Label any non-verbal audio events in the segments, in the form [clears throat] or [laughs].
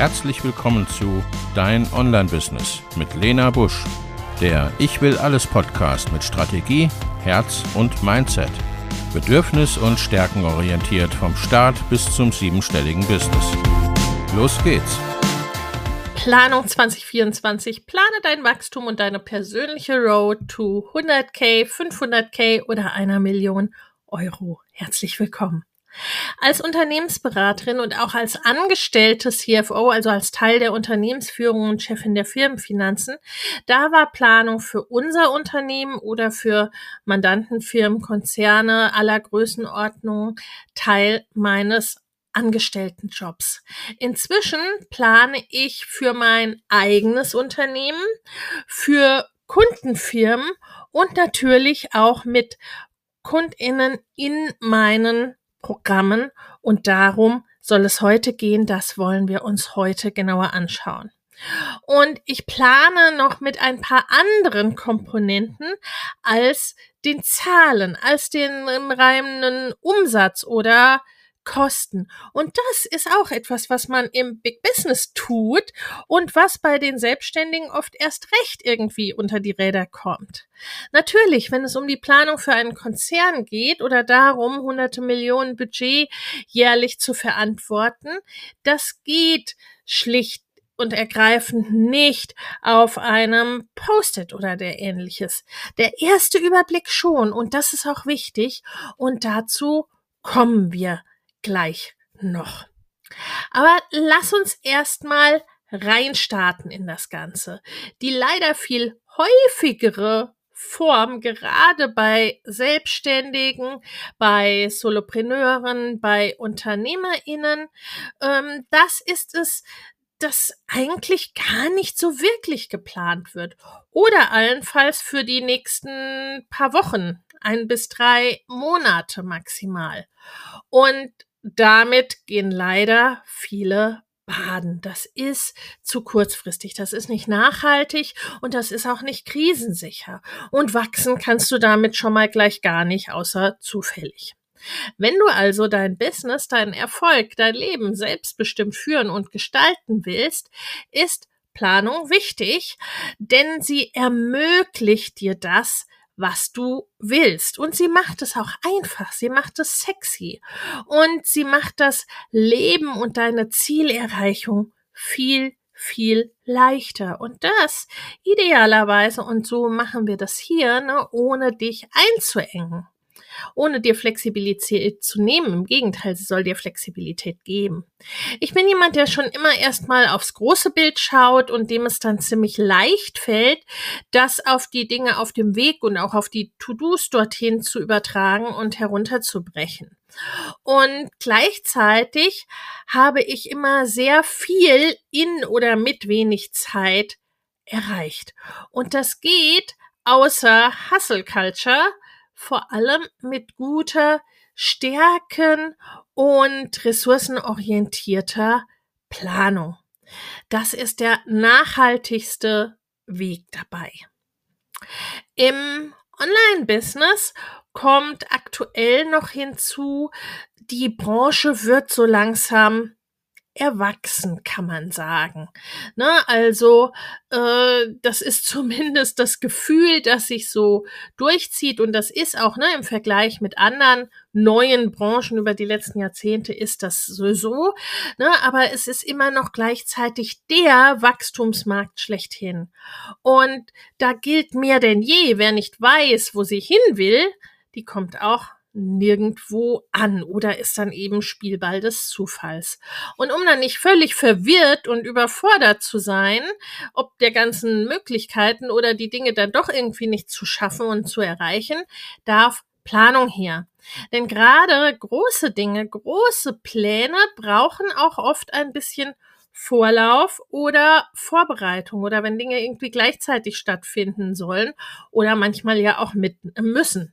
Herzlich willkommen zu Dein Online-Business mit Lena Busch, der Ich will alles Podcast mit Strategie, Herz und Mindset. Bedürfnis- und Stärkenorientiert vom Start bis zum siebenstelligen Business. Los geht's! Planung 2024. Plane dein Wachstum und deine persönliche Road to 100k, 500k oder einer Million Euro. Herzlich willkommen. Als Unternehmensberaterin und auch als angestellte CFO, also als Teil der Unternehmensführung und Chefin der Firmenfinanzen, da war Planung für unser Unternehmen oder für Mandantenfirmen, Konzerne aller Größenordnungen Teil meines Angestelltenjobs. Inzwischen plane ich für mein eigenes Unternehmen, für Kundenfirmen und natürlich auch mit Kundinnen in meinen Programmen und darum soll es heute gehen. Das wollen wir uns heute genauer anschauen. Und ich plane noch mit ein paar anderen Komponenten als den Zahlen, als den reinen Umsatz oder Kosten. Und das ist auch etwas, was man im Big Business tut und was bei den Selbstständigen oft erst recht irgendwie unter die Räder kommt. Natürlich, wenn es um die Planung für einen Konzern geht oder darum, hunderte Millionen Budget jährlich zu verantworten, das geht schlicht und ergreifend nicht auf einem Post-it oder der ähnliches. Der erste Überblick schon und das ist auch wichtig und dazu kommen wir gleich noch. Aber lass uns erstmal reinstarten in das Ganze. Die leider viel häufigere Form, gerade bei Selbstständigen, bei Solopreneuren, bei UnternehmerInnen, ähm, das ist es, das eigentlich gar nicht so wirklich geplant wird. Oder allenfalls für die nächsten paar Wochen, ein bis drei Monate maximal. Und damit gehen leider viele baden. Das ist zu kurzfristig, das ist nicht nachhaltig und das ist auch nicht krisensicher. Und wachsen kannst du damit schon mal gleich gar nicht, außer zufällig. Wenn du also dein Business, deinen Erfolg, dein Leben selbstbestimmt führen und gestalten willst, ist Planung wichtig, denn sie ermöglicht dir das, was du willst. Und sie macht es auch einfach, sie macht es sexy und sie macht das Leben und deine Zielerreichung viel viel leichter. Und das idealerweise, und so machen wir das hier, ne, ohne dich einzuengen ohne dir Flexibilität zu nehmen. Im Gegenteil, sie soll dir Flexibilität geben. Ich bin jemand, der schon immer erstmal aufs große Bild schaut und dem es dann ziemlich leicht fällt, das auf die Dinge auf dem Weg und auch auf die To-Dos dorthin zu übertragen und herunterzubrechen. Und gleichzeitig habe ich immer sehr viel in oder mit wenig Zeit erreicht. Und das geht außer Hustle Culture vor allem mit guter Stärken und ressourcenorientierter Planung. Das ist der nachhaltigste Weg dabei. Im Online-Business kommt aktuell noch hinzu, die Branche wird so langsam erwachsen, kann man sagen. Ne? Also äh, das ist [laughs] zumindest das Gefühl, das sich so durchzieht und das ist auch ne, im Vergleich mit anderen neuen Branchen über die letzten Jahrzehnte ist das sowieso. Ne? Aber es ist immer noch gleichzeitig der Wachstumsmarkt schlechthin. Und da gilt mehr denn je, wer nicht weiß, wo sie hin will, die kommt auch nirgendwo an oder ist dann eben Spielball des Zufalls. Und um dann nicht völlig verwirrt und überfordert zu sein, ob der ganzen Möglichkeiten oder die Dinge dann doch irgendwie nicht zu schaffen und zu erreichen, darf Planung her. Denn gerade große Dinge, große Pläne brauchen auch oft ein bisschen Vorlauf oder Vorbereitung oder wenn Dinge irgendwie gleichzeitig stattfinden sollen oder manchmal ja auch mit müssen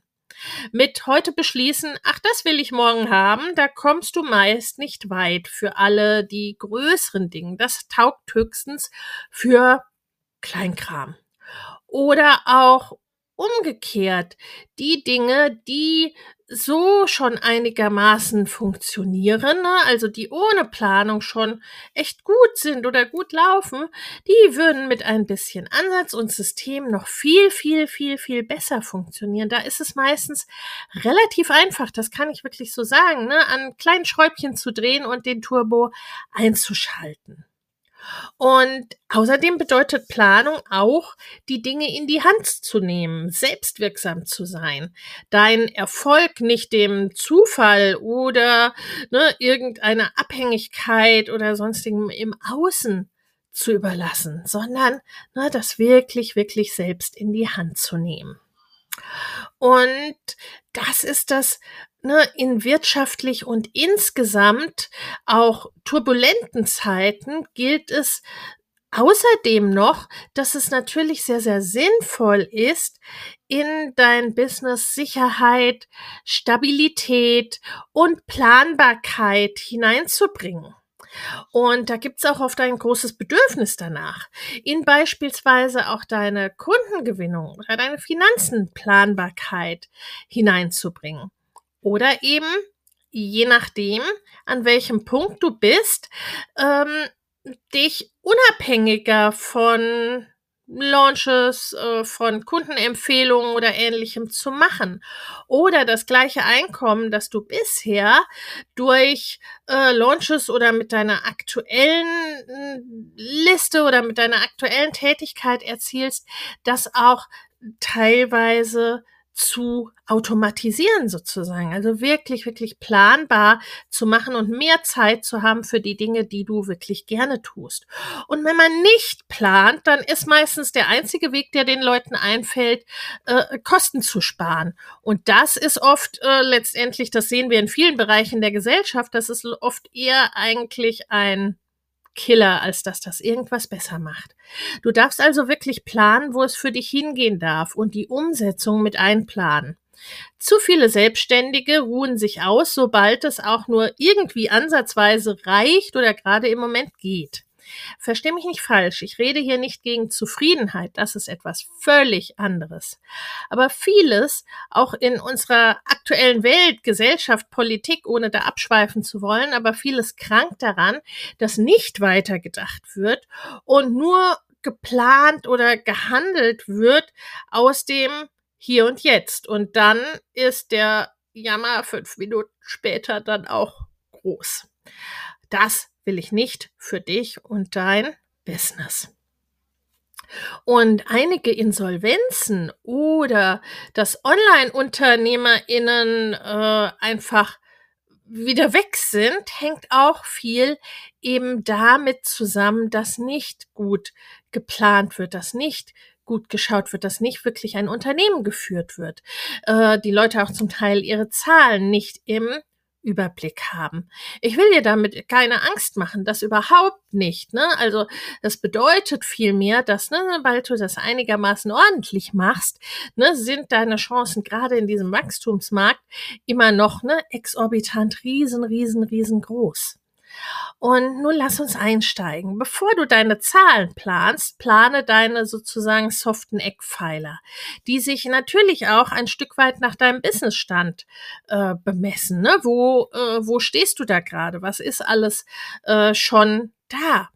mit heute beschließen, ach, das will ich morgen haben, da kommst du meist nicht weit für alle die größeren Dinge. Das taugt höchstens für Kleinkram. Oder auch umgekehrt, die Dinge, die so schon einigermaßen funktionieren, ne? also die ohne Planung schon echt gut sind oder gut laufen, die würden mit ein bisschen Ansatz und System noch viel, viel, viel, viel besser funktionieren. Da ist es meistens relativ einfach, das kann ich wirklich so sagen, ne? an kleinen Schräubchen zu drehen und den Turbo einzuschalten. Und außerdem bedeutet Planung auch, die Dinge in die Hand zu nehmen, selbstwirksam zu sein, dein Erfolg nicht dem Zufall oder ne, irgendeiner Abhängigkeit oder sonstigem im Außen zu überlassen, sondern ne, das wirklich, wirklich selbst in die Hand zu nehmen. Und das ist das ne, in wirtschaftlich und insgesamt auch turbulenten Zeiten gilt es außerdem noch, dass es natürlich sehr, sehr sinnvoll ist, in dein Business Sicherheit, Stabilität und Planbarkeit hineinzubringen. Und da gibt's auch oft ein großes Bedürfnis danach, in beispielsweise auch deine Kundengewinnung oder deine Finanzenplanbarkeit hineinzubringen. Oder eben, je nachdem, an welchem Punkt du bist, ähm, dich unabhängiger von Launches äh, von Kundenempfehlungen oder ähnlichem zu machen. Oder das gleiche Einkommen, das du bisher durch äh, Launches oder mit deiner aktuellen äh, Liste oder mit deiner aktuellen Tätigkeit erzielst, das auch teilweise zu automatisieren sozusagen. Also wirklich, wirklich planbar zu machen und mehr Zeit zu haben für die Dinge, die du wirklich gerne tust. Und wenn man nicht plant, dann ist meistens der einzige Weg, der den Leuten einfällt, äh, Kosten zu sparen. Und das ist oft äh, letztendlich, das sehen wir in vielen Bereichen der Gesellschaft, das ist oft eher eigentlich ein Killer, als dass das irgendwas besser macht. Du darfst also wirklich planen, wo es für dich hingehen darf und die Umsetzung mit einplanen. Zu viele Selbstständige ruhen sich aus, sobald es auch nur irgendwie ansatzweise reicht oder gerade im Moment geht. Versteh mich nicht falsch, ich rede hier nicht gegen Zufriedenheit, das ist etwas völlig anderes. Aber vieles, auch in unserer aktuellen Welt, Gesellschaft, Politik, ohne da abschweifen zu wollen, aber vieles krankt daran, dass nicht weitergedacht wird und nur geplant oder gehandelt wird aus dem Hier und Jetzt. Und dann ist der Jammer fünf Minuten später dann auch groß. Das will ich nicht für dich und dein Business. Und einige Insolvenzen oder dass Online-UnternehmerInnen äh, einfach wieder weg sind, hängt auch viel eben damit zusammen, dass nicht gut geplant wird, dass nicht gut geschaut wird, dass nicht wirklich ein Unternehmen geführt wird. Äh, die Leute auch zum Teil ihre Zahlen nicht im Überblick haben. Ich will dir damit keine Angst machen, das überhaupt nicht. Ne? Also das bedeutet vielmehr, dass, ne, weil du das einigermaßen ordentlich machst, ne, sind deine Chancen gerade in diesem Wachstumsmarkt immer noch ne, exorbitant riesen, riesen, riesengroß. Und nun lass uns einsteigen. Bevor du deine Zahlen planst, plane deine sozusagen soften Eckpfeiler, die sich natürlich auch ein Stück weit nach deinem Businessstand äh, bemessen. Ne? Wo, äh, wo stehst du da gerade? Was ist alles äh, schon da?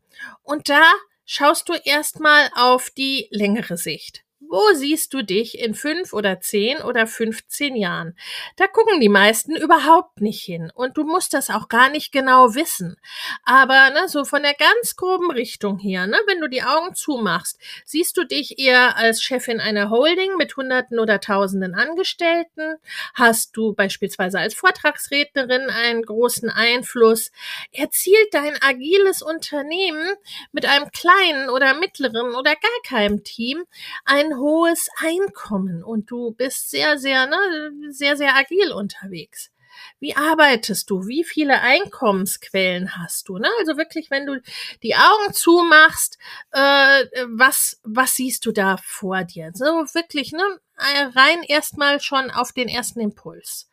Und da schaust du erstmal auf die längere Sicht. Wo siehst du dich in fünf oder zehn oder 15 Jahren? Da gucken die meisten überhaupt nicht hin. Und du musst das auch gar nicht genau wissen. Aber ne, so von der ganz groben Richtung her, ne, wenn du die Augen zumachst, siehst du dich eher als Chefin einer Holding mit Hunderten oder Tausenden Angestellten? Hast du beispielsweise als Vortragsrednerin einen großen Einfluss? Erzielt dein agiles Unternehmen mit einem kleinen oder mittleren oder gar keinem Team ein hohes Einkommen und du bist sehr, sehr, ne, sehr, sehr agil unterwegs. Wie arbeitest du? Wie viele Einkommensquellen hast du? Ne? Also wirklich, wenn du die Augen zumachst, äh, was, was siehst du da vor dir? So wirklich, ne? Rein erstmal schon auf den ersten Impuls.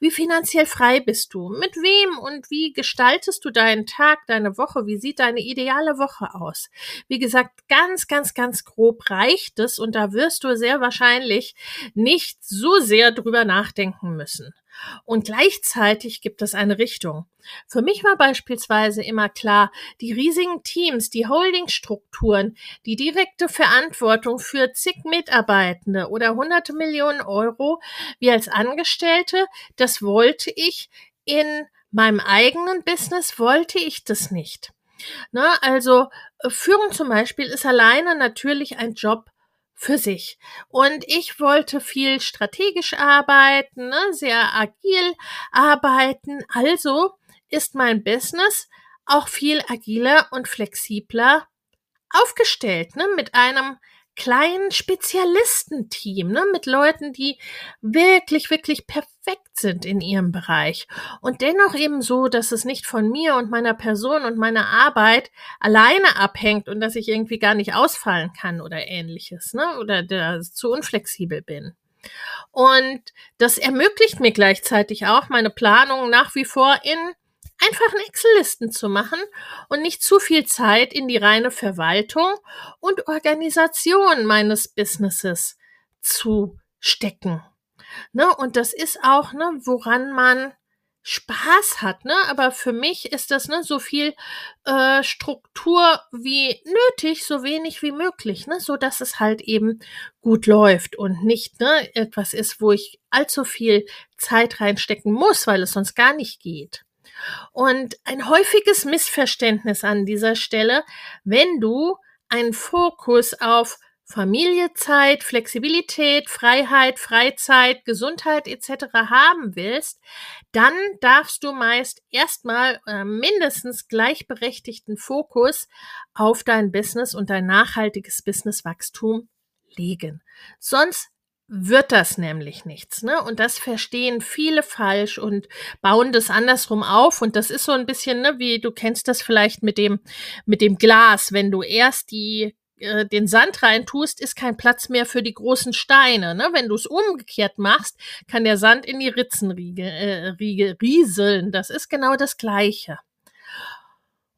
Wie finanziell frei bist du? Mit wem und wie gestaltest du deinen Tag, deine Woche? Wie sieht deine ideale Woche aus? Wie gesagt, ganz, ganz, ganz grob reicht es und da wirst du sehr wahrscheinlich nicht so sehr drüber nachdenken müssen. Und gleichzeitig gibt es eine Richtung. Für mich war beispielsweise immer klar, die riesigen Teams, die Holdingstrukturen, die direkte Verantwortung für zig Mitarbeitende oder hunderte Millionen Euro, wie als Angestellte, das wollte ich in meinem eigenen Business, wollte ich das nicht. Na, also äh, Führung zum Beispiel ist alleine natürlich ein Job, für sich. Und ich wollte viel strategisch arbeiten, ne, sehr agil arbeiten. Also ist mein Business auch viel agiler und flexibler aufgestellt, ne, mit einem kleinen Spezialistenteam, ne, mit Leuten, die wirklich, wirklich perfekt sind in ihrem Bereich. Und dennoch eben so, dass es nicht von mir und meiner Person und meiner Arbeit alleine abhängt und dass ich irgendwie gar nicht ausfallen kann oder ähnliches, ne, oder da zu unflexibel bin. Und das ermöglicht mir gleichzeitig auch, meine Planung nach wie vor in einfachen Excel-Listen zu machen und nicht zu viel Zeit in die reine Verwaltung und Organisation meines Businesses zu stecken. Ne? Und das ist auch, ne, woran man Spaß hat, ne? Aber für mich ist das ne so viel äh, Struktur wie nötig, so wenig wie möglich, ne, so dass es halt eben gut läuft und nicht ne etwas ist, wo ich allzu viel Zeit reinstecken muss, weil es sonst gar nicht geht. Und ein häufiges Missverständnis an dieser Stelle, wenn du einen Fokus auf Familiezeit, Flexibilität, Freiheit, Freizeit, Gesundheit etc. haben willst, dann darfst du meist erstmal äh, mindestens gleichberechtigten Fokus auf dein Business und dein nachhaltiges Businesswachstum legen. Sonst wird das nämlich nichts, ne? Und das verstehen viele falsch und bauen das andersrum auf. Und das ist so ein bisschen, ne, wie du kennst das vielleicht mit dem, mit dem Glas. Wenn du erst die äh, den Sand rein tust, ist kein Platz mehr für die großen Steine. Ne? Wenn du es umgekehrt machst, kann der Sand in die Ritzen riege, äh, riege, rieseln. Das ist genau das Gleiche.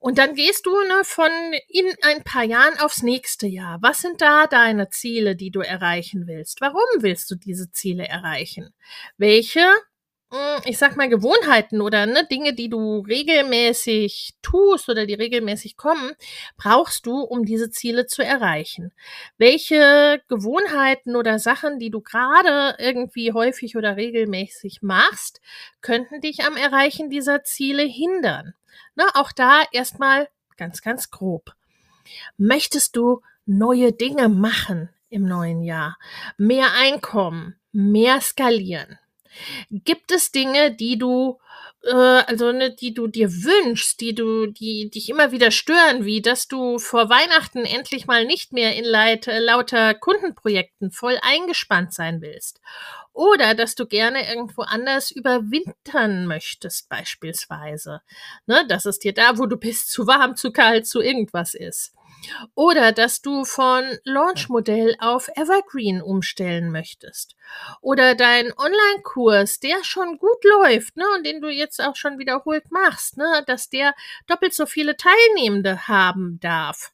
Und dann gehst du ne, von in ein paar Jahren aufs nächste Jahr. Was sind da deine Ziele, die du erreichen willst? Warum willst du diese Ziele erreichen? Welche ich sag mal, Gewohnheiten oder ne, Dinge, die du regelmäßig tust oder die regelmäßig kommen, brauchst du, um diese Ziele zu erreichen. Welche Gewohnheiten oder Sachen, die du gerade irgendwie häufig oder regelmäßig machst, könnten dich am Erreichen dieser Ziele hindern? Ne, auch da erstmal ganz, ganz grob. Möchtest du neue Dinge machen im neuen Jahr? Mehr Einkommen, mehr skalieren? Gibt es Dinge, die du äh, also ne, die du dir wünschst, die du, die dich immer wieder stören, wie dass du vor Weihnachten endlich mal nicht mehr in Leit, äh, lauter Kundenprojekten voll eingespannt sein willst. Oder dass du gerne irgendwo anders überwintern möchtest, beispielsweise. Ne, dass es dir da, wo du bist, zu warm, zu kalt, zu irgendwas ist. Oder dass du von Launch-Modell auf Evergreen umstellen möchtest. Oder dein Online-Kurs, der schon gut läuft, ne, und den du jetzt auch schon wiederholt machst, ne, dass der doppelt so viele Teilnehmende haben darf.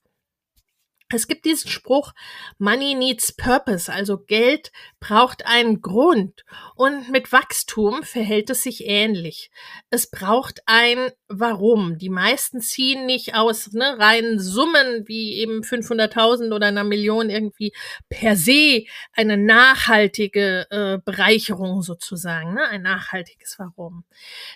Es gibt diesen Spruch, Money needs purpose, also Geld braucht einen Grund. Und mit Wachstum verhält es sich ähnlich. Es braucht ein Warum. Die meisten ziehen nicht aus ne, reinen Summen wie eben 500.000 oder einer Million irgendwie per se eine nachhaltige äh, Bereicherung sozusagen, ne, ein nachhaltiges Warum.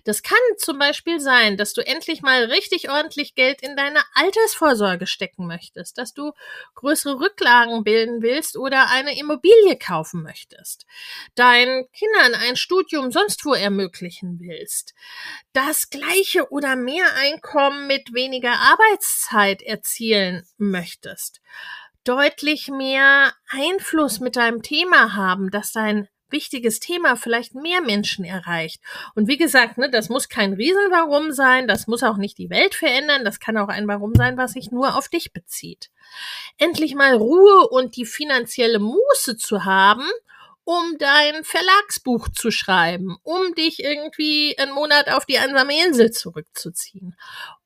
Das kann zum Beispiel sein, dass du endlich mal richtig ordentlich Geld in deine Altersvorsorge stecken möchtest, dass du größere Rücklagen bilden willst oder eine Immobilie kaufen möchtest, deinen Kindern ein Studium sonst wo ermöglichen willst, das gleiche oder mehr Einkommen mit weniger Arbeitszeit erzielen möchtest, deutlich mehr Einfluss mit deinem Thema haben, dass dein wichtiges Thema vielleicht mehr Menschen erreicht. Und wie gesagt, ne, das muss kein Riesenwarum sein, das muss auch nicht die Welt verändern, das kann auch ein Warum sein, was sich nur auf dich bezieht. Endlich mal Ruhe und die finanzielle Muße zu haben, um dein Verlagsbuch zu schreiben, um dich irgendwie einen Monat auf die einsame Insel zurückzuziehen?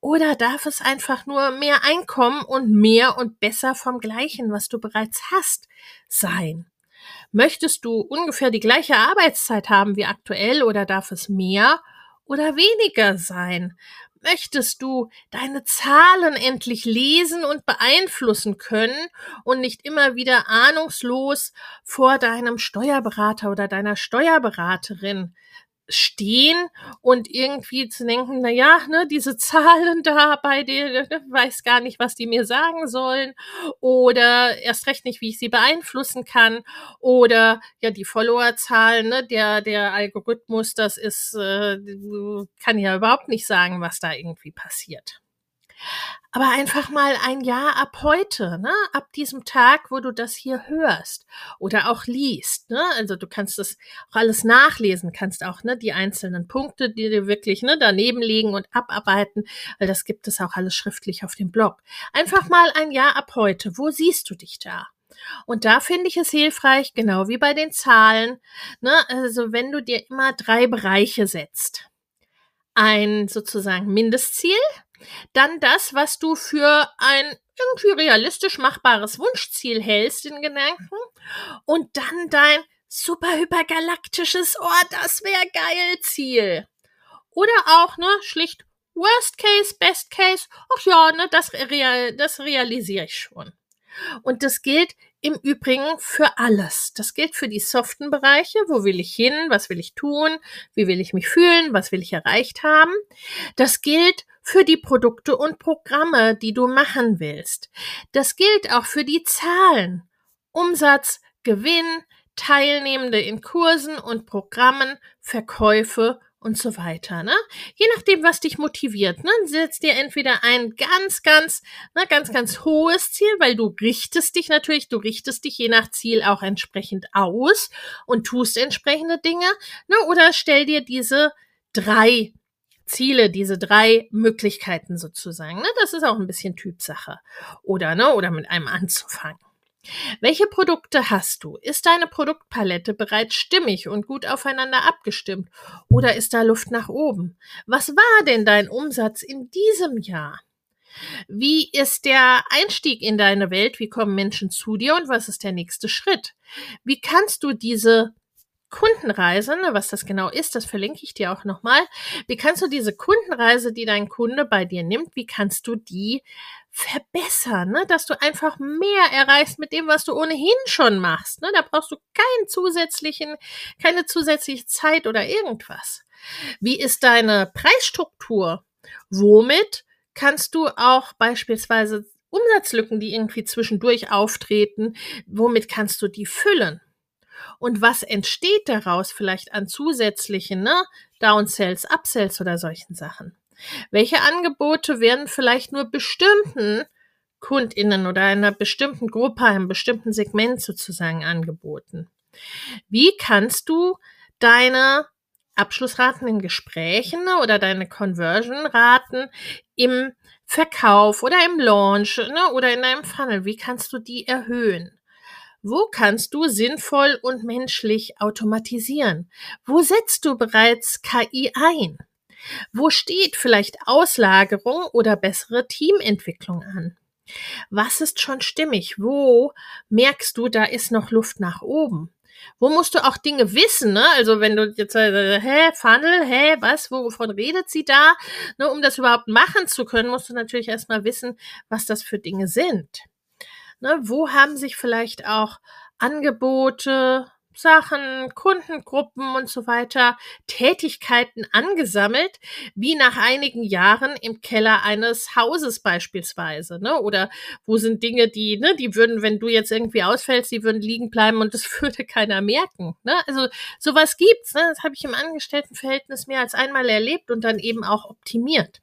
Oder darf es einfach nur mehr Einkommen und mehr und besser vom Gleichen, was du bereits hast, sein? Möchtest du ungefähr die gleiche Arbeitszeit haben wie aktuell oder darf es mehr oder weniger sein? Möchtest du deine Zahlen endlich lesen und beeinflussen können und nicht immer wieder ahnungslos vor deinem Steuerberater oder deiner Steuerberaterin stehen und irgendwie zu denken, na ja, ne, diese Zahlen [laughs] da bei dir, ne, weiß gar nicht, was die mir sagen sollen oder erst recht nicht, wie ich sie beeinflussen kann oder ja, die Followerzahlen, ne, der, der Algorithmus, das ist, äh, kann ja überhaupt nicht sagen, was da irgendwie passiert aber einfach mal ein Jahr ab heute, ne? ab diesem Tag, wo du das hier hörst oder auch liest. Ne? Also du kannst das auch alles nachlesen, kannst auch ne, die einzelnen Punkte, die dir wirklich ne, daneben liegen und abarbeiten, weil das gibt es auch alles schriftlich auf dem Blog. Einfach mal ein Jahr ab heute, wo siehst du dich da? Und da finde ich es hilfreich, genau wie bei den Zahlen, ne? also wenn du dir immer drei Bereiche setzt. Ein sozusagen Mindestziel, dann das, was du für ein irgendwie realistisch machbares Wunschziel hältst in Gedanken und dann dein super hypergalaktisches, oh, das wäre geil Ziel. Oder auch, ne, schlicht Worst Case, Best Case, ach ja, ne, das, real, das realisiere ich schon. Und das gilt im Übrigen für alles. Das gilt für die soften Bereiche. Wo will ich hin? Was will ich tun? Wie will ich mich fühlen? Was will ich erreicht haben? Das gilt für die Produkte und Programme, die du machen willst. Das gilt auch für die Zahlen. Umsatz, Gewinn, Teilnehmende in Kursen und Programmen, Verkäufe und so weiter. Ne? Je nachdem, was dich motiviert, ne? setzt dir entweder ein ganz, ganz, ne, ganz, ganz hohes Ziel, weil du richtest dich natürlich, du richtest dich je nach Ziel auch entsprechend aus und tust entsprechende Dinge, ne? oder stell dir diese drei Ziele, diese drei Möglichkeiten sozusagen. Ne? Das ist auch ein bisschen Typsache. Oder, ne, oder mit einem anzufangen. Welche Produkte hast du? Ist deine Produktpalette bereits stimmig und gut aufeinander abgestimmt? Oder ist da Luft nach oben? Was war denn dein Umsatz in diesem Jahr? Wie ist der Einstieg in deine Welt? Wie kommen Menschen zu dir und was ist der nächste Schritt? Wie kannst du diese Kundenreise, ne, was das genau ist, das verlinke ich dir auch nochmal. Wie kannst du diese Kundenreise, die dein Kunde bei dir nimmt, wie kannst du die verbessern, ne? dass du einfach mehr erreichst mit dem, was du ohnehin schon machst. Ne? Da brauchst du keinen zusätzlichen, keine zusätzliche Zeit oder irgendwas. Wie ist deine Preisstruktur? Womit kannst du auch beispielsweise Umsatzlücken, die irgendwie zwischendurch auftreten, womit kannst du die füllen? Und was entsteht daraus vielleicht an zusätzlichen, ne? Downsells, Upsells oder solchen Sachen? Welche Angebote werden vielleicht nur bestimmten KundInnen oder einer bestimmten Gruppe, einem bestimmten Segment sozusagen angeboten? Wie kannst du deine Abschlussraten in Gesprächen ne, oder deine Conversion-Raten im Verkauf oder im Launch ne, oder in deinem Funnel, wie kannst du die erhöhen? Wo kannst du sinnvoll und menschlich automatisieren? Wo setzt du bereits KI ein? Wo steht vielleicht Auslagerung oder bessere Teamentwicklung an? Was ist schon stimmig? Wo merkst du, da ist noch Luft nach oben? Wo musst du auch Dinge wissen, ne? Also wenn du jetzt, äh, hä, Funnel, hä, was, wovon redet sie da? Ne, um das überhaupt machen zu können, musst du natürlich erstmal wissen, was das für Dinge sind. Ne, wo haben sich vielleicht auch Angebote, Sachen, Kundengruppen und so weiter, Tätigkeiten angesammelt, wie nach einigen Jahren im Keller eines Hauses beispielsweise, ne? Oder wo sind Dinge, die, ne, die würden, wenn du jetzt irgendwie ausfällst, die würden liegen bleiben und das [laughs] würde keiner merken, ne? Also sowas gibt's, ne? Das habe ich im Angestelltenverhältnis mehr als einmal erlebt und dann eben auch optimiert.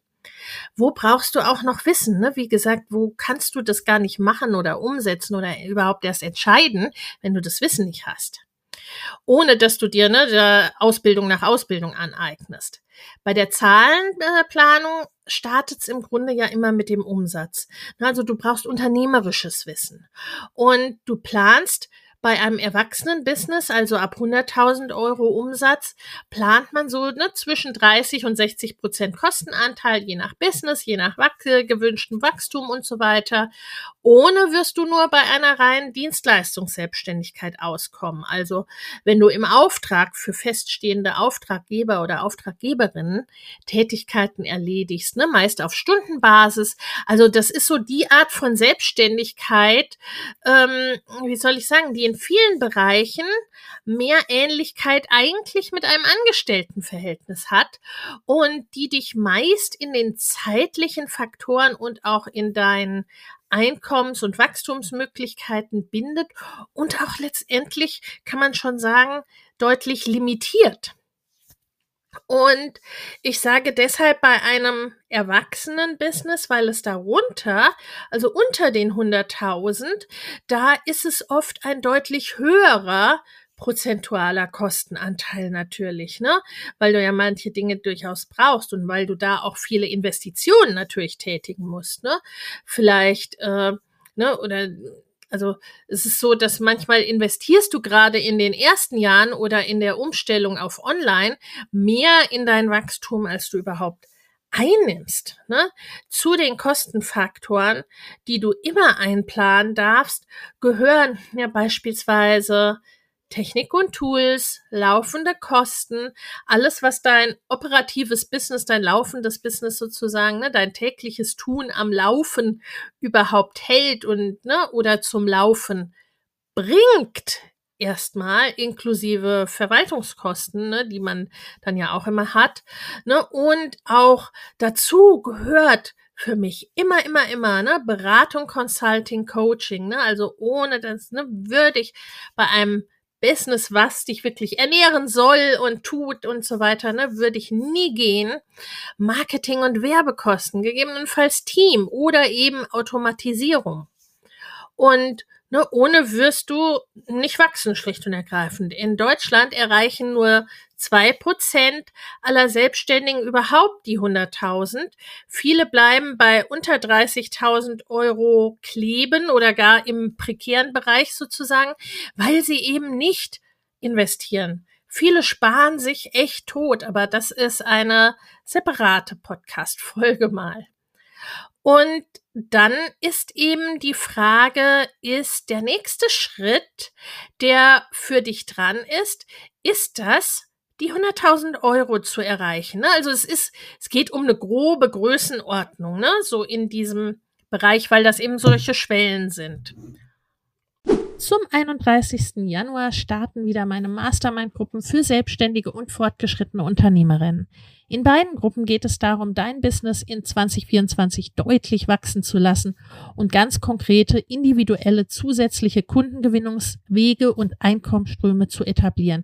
Wo brauchst du auch noch Wissen? Ne? Wie gesagt, wo kannst du das gar nicht machen oder umsetzen oder überhaupt erst entscheiden, wenn du das Wissen nicht hast? ohne dass du dir ne, Ausbildung nach Ausbildung aneignest. Bei der Zahlenplanung startet es im Grunde ja immer mit dem Umsatz. Also du brauchst unternehmerisches Wissen und du planst bei einem Erwachsenenbusiness, also ab 100.000 Euro Umsatz, plant man so ne, zwischen 30 und 60 Prozent Kostenanteil, je nach Business, je nach gewünschtem Wachstum und so weiter. Ohne wirst du nur bei einer reinen Dienstleistungsselbstständigkeit auskommen. Also wenn du im Auftrag für feststehende Auftraggeber oder Auftraggeberinnen Tätigkeiten erledigst, ne, meist auf Stundenbasis. Also das ist so die Art von Selbstständigkeit, ähm, wie soll ich sagen, die in vielen Bereichen mehr Ähnlichkeit eigentlich mit einem Angestelltenverhältnis hat und die dich meist in den zeitlichen Faktoren und auch in deinen Einkommens- und Wachstumsmöglichkeiten bindet und auch letztendlich, kann man schon sagen, deutlich limitiert. Und ich sage deshalb bei einem Erwachsenen-Business, weil es darunter, also unter den 100.000, da ist es oft ein deutlich höherer prozentualer Kostenanteil natürlich, ne? Weil du ja manche Dinge durchaus brauchst und weil du da auch viele Investitionen natürlich tätigen musst, ne? Vielleicht, äh, ne, oder also es ist so, dass manchmal investierst du gerade in den ersten Jahren oder in der Umstellung auf Online mehr in dein Wachstum, als du überhaupt einnimmst. Ne? Zu den Kostenfaktoren, die du immer einplanen darfst, gehören ja beispielsweise Technik und Tools, laufende Kosten, alles, was dein operatives Business, dein laufendes Business sozusagen, ne, dein tägliches Tun am Laufen überhaupt hält und ne, oder zum Laufen bringt, erstmal inklusive Verwaltungskosten, ne, die man dann ja auch immer hat, ne, und auch dazu gehört für mich immer, immer, immer, ne, Beratung, Consulting, Coaching, ne, also ohne das, ne, würde ich bei einem Business, was dich wirklich ernähren soll und tut und so weiter, ne, würde ich nie gehen. Marketing und Werbekosten, gegebenenfalls Team oder eben Automatisierung. Und Ne, ohne wirst du nicht wachsen, schlicht und ergreifend. In Deutschland erreichen nur zwei Prozent aller Selbstständigen überhaupt die 100.000. Viele bleiben bei unter 30.000 Euro kleben oder gar im prekären Bereich sozusagen, weil sie eben nicht investieren. Viele sparen sich echt tot, aber das ist eine separate Podcast-Folge mal. Und dann ist eben die Frage, ist der nächste Schritt, der für dich dran ist, ist das die 100.000 Euro zu erreichen? Ne? Also es ist, es geht um eine grobe Größenordnung, ne? so in diesem Bereich, weil das eben solche Schwellen sind. Zum 31. Januar starten wieder meine Mastermind-Gruppen für selbstständige und fortgeschrittene Unternehmerinnen. In beiden Gruppen geht es darum, dein Business in 2024 deutlich wachsen zu lassen und ganz konkrete individuelle zusätzliche Kundengewinnungswege und Einkommensströme zu etablieren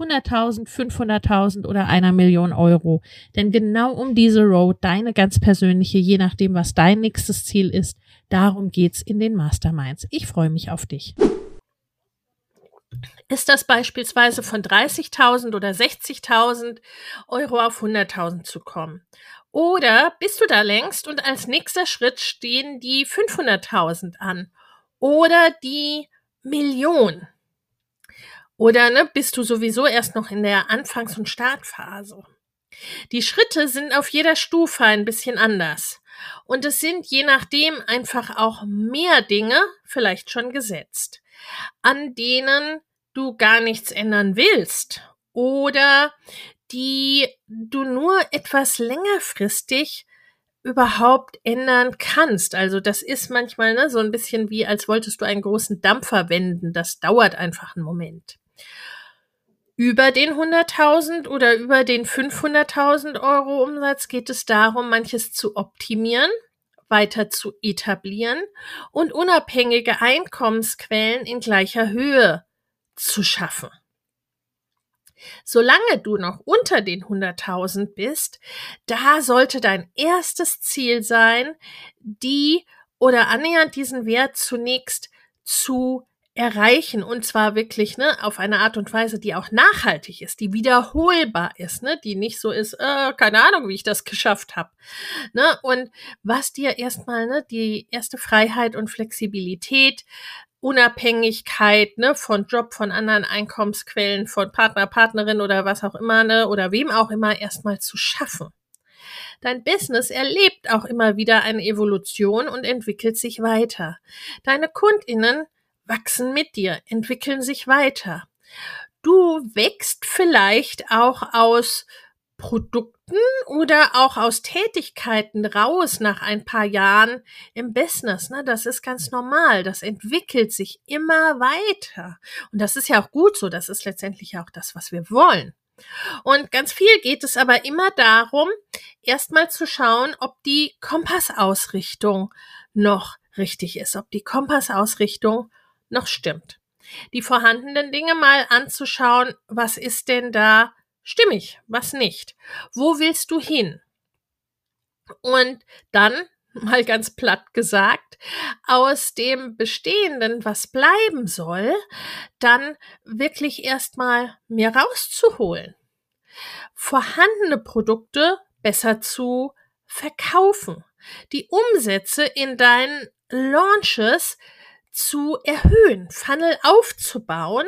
100.000, 500.000 oder einer Million Euro. Denn genau um diese Road, deine ganz persönliche, je nachdem, was dein nächstes Ziel ist, darum geht's in den Masterminds. Ich freue mich auf dich. Ist das beispielsweise von 30.000 oder 60.000 Euro auf 100.000 zu kommen? Oder bist du da längst und als nächster Schritt stehen die 500.000 an? Oder die Million? Oder ne, bist du sowieso erst noch in der Anfangs- und Startphase? Die Schritte sind auf jeder Stufe ein bisschen anders. Und es sind je nachdem einfach auch mehr Dinge vielleicht schon gesetzt, an denen du gar nichts ändern willst oder die du nur etwas längerfristig überhaupt ändern kannst. Also das ist manchmal ne, so ein bisschen wie, als wolltest du einen großen Dampfer wenden. Das dauert einfach einen Moment über den 100.000 oder über den 500.000 Euro Umsatz geht es darum, manches zu optimieren, weiter zu etablieren und unabhängige Einkommensquellen in gleicher Höhe zu schaffen. Solange du noch unter den 100.000 bist, da sollte dein erstes Ziel sein, die oder annähernd diesen Wert zunächst zu erreichen und zwar wirklich ne auf eine Art und Weise, die auch nachhaltig ist, die wiederholbar ist, ne, die nicht so ist, äh, keine Ahnung, wie ich das geschafft habe, ne und was dir erstmal ne die erste Freiheit und Flexibilität Unabhängigkeit ne, von Job, von anderen Einkommensquellen, von Partner, Partnerin oder was auch immer, ne, oder wem auch immer erstmal zu schaffen. Dein Business erlebt auch immer wieder eine Evolution und entwickelt sich weiter. Deine Kundinnen wachsen mit dir, entwickeln sich weiter. Du wächst vielleicht auch aus Produkten oder auch aus Tätigkeiten raus nach ein paar Jahren im Business. Ne? Das ist ganz normal. Das entwickelt sich immer weiter. Und das ist ja auch gut so. Das ist letztendlich auch das, was wir wollen. Und ganz viel geht es aber immer darum, erstmal zu schauen, ob die Kompassausrichtung noch richtig ist, ob die Kompassausrichtung noch stimmt. Die vorhandenen Dinge mal anzuschauen, was ist denn da stimmig, was nicht? Wo willst du hin? Und dann, [laughs] mal ganz platt gesagt, aus dem Bestehenden, was bleiben soll, dann wirklich erstmal mehr rauszuholen. Vorhandene Produkte besser zu verkaufen. Die Umsätze in deinen Launches zu erhöhen, Funnel aufzubauen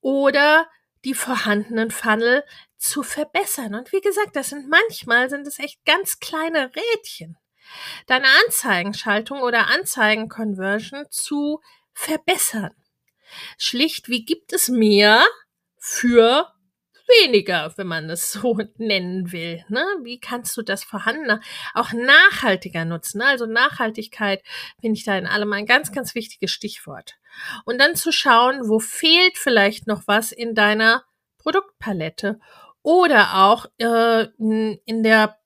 oder die vorhandenen Funnel zu verbessern. Und wie gesagt, das sind manchmal sind es echt ganz kleine Rädchen. Deine Anzeigenschaltung oder Anzeigenconversion zu verbessern. Schlicht, wie gibt es mehr für weniger, wenn man es [laughs] so nennen will. Ne? Wie kannst du das Vorhandene auch nachhaltiger nutzen? Also Nachhaltigkeit finde ich da in allem ein ganz, ganz wichtiges Stichwort. Und dann zu schauen, wo fehlt vielleicht noch was in deiner Produktpalette oder auch äh, in der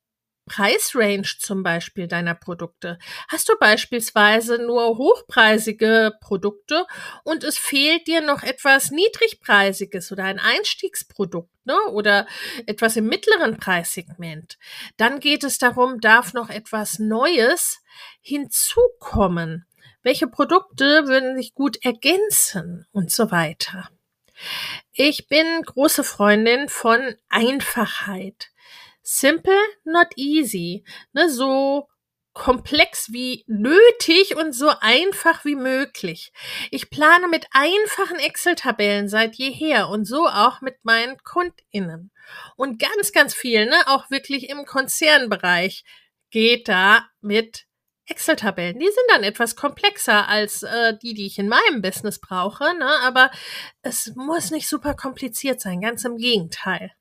Preisrange zum Beispiel deiner Produkte. Hast du beispielsweise nur hochpreisige Produkte und es fehlt dir noch etwas niedrigpreisiges oder ein Einstiegsprodukt ne, oder etwas im mittleren Preissegment, dann geht es darum, darf noch etwas Neues hinzukommen. Welche Produkte würden sich gut ergänzen und so weiter. Ich bin große Freundin von Einfachheit. Simple, not easy. Ne, so komplex wie nötig und so einfach wie möglich. Ich plane mit einfachen Excel-Tabellen seit jeher und so auch mit meinen KundInnen. Und ganz, ganz viel, ne, auch wirklich im Konzernbereich geht da mit Excel-Tabellen. Die sind dann etwas komplexer als äh, die, die ich in meinem Business brauche, ne? aber es muss nicht super kompliziert sein, ganz im Gegenteil.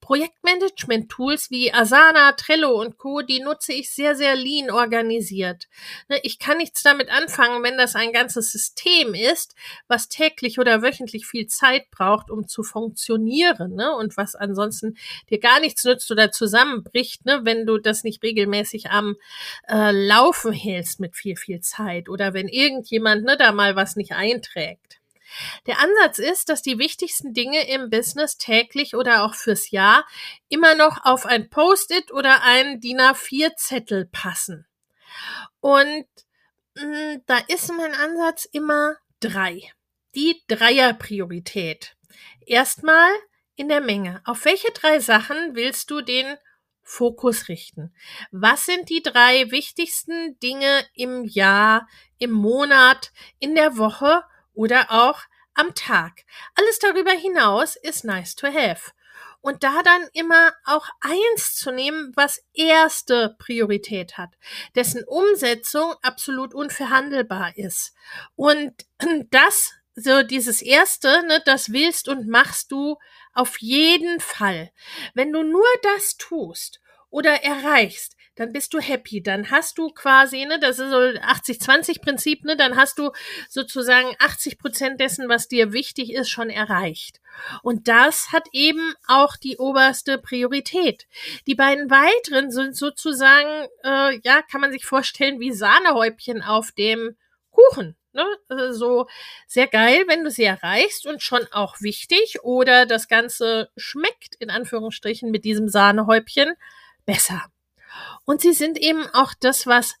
Projektmanagement-Tools wie Asana, Trello und Co., die nutze ich sehr, sehr lean organisiert. Ne, ich kann nichts damit anfangen, wenn das ein ganzes System ist, was täglich oder wöchentlich viel Zeit braucht, um zu funktionieren, ne? und was ansonsten dir gar nichts nützt oder zusammenbricht, ne? wenn du das nicht regelmäßig am äh, Laufen hältst mit viel, viel Zeit oder wenn irgendjemand ne, da mal was nicht einträgt. Der Ansatz ist, dass die wichtigsten Dinge im Business täglich oder auch fürs Jahr immer noch auf ein Post-it oder einen DIN A4-Zettel passen. Und mh, hm, da ist mein Ansatz immer drei. Die Dreierpriorität. Erstmal in der Menge. Auf welche drei Sachen willst du den Fokus richten? Was sind die drei wichtigsten Dinge im Jahr, im Monat, in der Woche oder auch am Tag. Alles darüber hinaus ist nice to have. Und da dann immer auch eins zu nehmen, was erste Priorität hat, dessen Umsetzung absolut unverhandelbar ist. Und [clears throat] das, so dieses erste, ne, das willst und machst du auf jeden Fall. Wenn du nur das tust oder erreichst, dann bist du happy. Dann hast du quasi, ne, das ist so 80-20-Prinzip, ne, dann hast du sozusagen 80 Prozent dessen, was dir wichtig ist, schon erreicht. Und das hat eben auch die oberste Priorität. Die beiden weiteren sind sozusagen, äh, ja, kann man sich vorstellen, wie Sahnehäubchen auf dem Kuchen. Ne? Also so sehr geil, wenn du sie erreichst und schon auch wichtig. Oder das Ganze schmeckt in Anführungsstrichen mit diesem Sahnehäubchen besser. Und sie sind eben auch das, was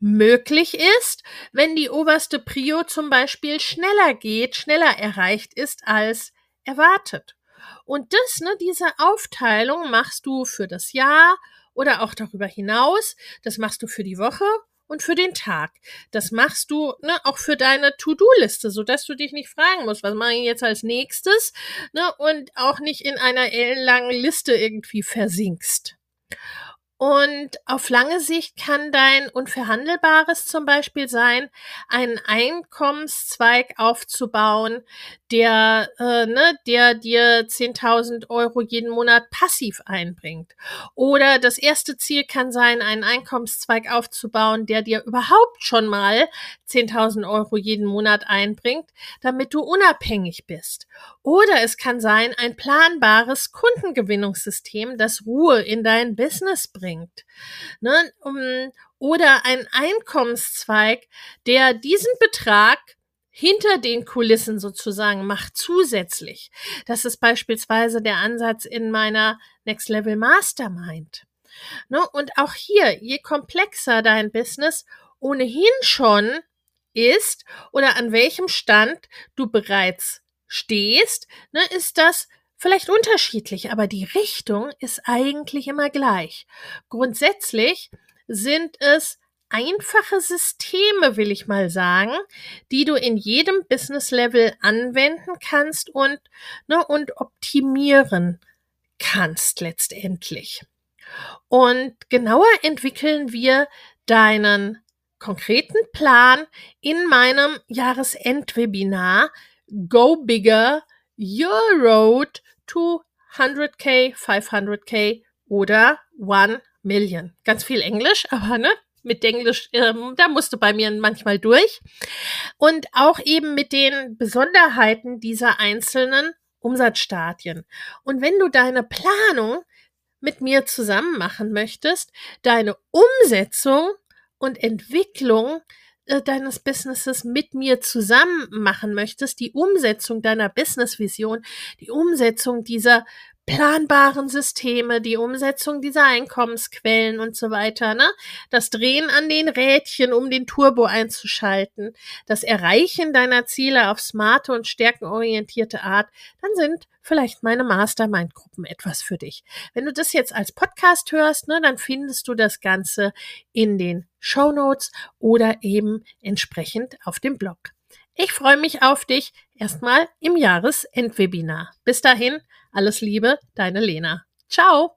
möglich ist, wenn die oberste Prio zum Beispiel schneller geht, schneller erreicht ist als erwartet. Und das, ne, diese Aufteilung machst du für das Jahr oder auch darüber hinaus. Das machst du für die Woche und für den Tag. Das machst du ne, auch für deine To-Do-Liste, sodass du dich nicht fragen musst, was mache ich jetzt als nächstes ne, und auch nicht in einer ellenlangen Liste irgendwie versinkst. Und auf lange Sicht kann dein Unverhandelbares zum Beispiel sein, einen Einkommenszweig aufzubauen, der, äh, ne, der dir 10.000 Euro jeden Monat passiv einbringt. Oder das erste Ziel kann sein, einen Einkommenszweig aufzubauen, der dir überhaupt schon mal 10.000 Euro jeden Monat einbringt, damit du unabhängig bist. Oder es kann sein, ein planbares Kundengewinnungssystem, das Ruhe in dein Business bringt. Ne? Oder ein Einkommenszweig, der diesen Betrag hinter den Kulissen sozusagen macht zusätzlich. Das ist beispielsweise der Ansatz in meiner Next Level Mastermind. Ne? Und auch hier, je komplexer dein Business ohnehin schon ist oder an welchem Stand du bereits stehst, ne, ist das vielleicht unterschiedlich, aber die Richtung ist eigentlich immer gleich. Grundsätzlich sind es einfache Systeme, will ich mal sagen, die du in jedem Business-Level anwenden kannst und, ne, und optimieren kannst letztendlich. Und genauer entwickeln wir deinen konkreten Plan in meinem Jahresendwebinar Go Bigger Your Road to 100k, 500k oder 1 Million. Ganz viel Englisch, [laughs] aber ne, mit Englisch, ähm, da musste bei mir manchmal durch. Und auch eben mit den Besonderheiten dieser einzelnen Umsatzstadien. Und wenn du deine Planung mit mir zusammen machen möchtest, deine Umsetzung und Entwicklung äh, deines Businesses mit mir zusammen machen möchtest, die Umsetzung deiner Businessvision, die Umsetzung dieser planbaren Systeme, die Umsetzung dieser Einkommensquellen und so weiter, ne? Das Drehen an den Rädchen, um den Turbo einzuschalten, das Erreichen deiner Ziele auf smarte und stärkenorientierte Art, dann sind vielleicht meine Mastermind-Gruppen etwas für dich. Wenn du das jetzt als Podcast hörst, ne, dann findest du das Ganze in den Show Notes oder eben entsprechend auf dem Blog. Ich freue mich auf dich erstmal im Jahresendwebinar. Bis dahin, alles Liebe, deine Lena. Ciao!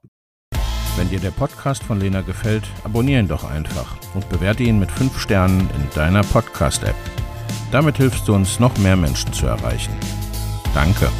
Wenn dir der Podcast von Lena gefällt, abonniere ihn doch einfach und bewerte ihn mit 5 Sternen in deiner Podcast-App. Damit hilfst du uns, noch mehr Menschen zu erreichen. Danke.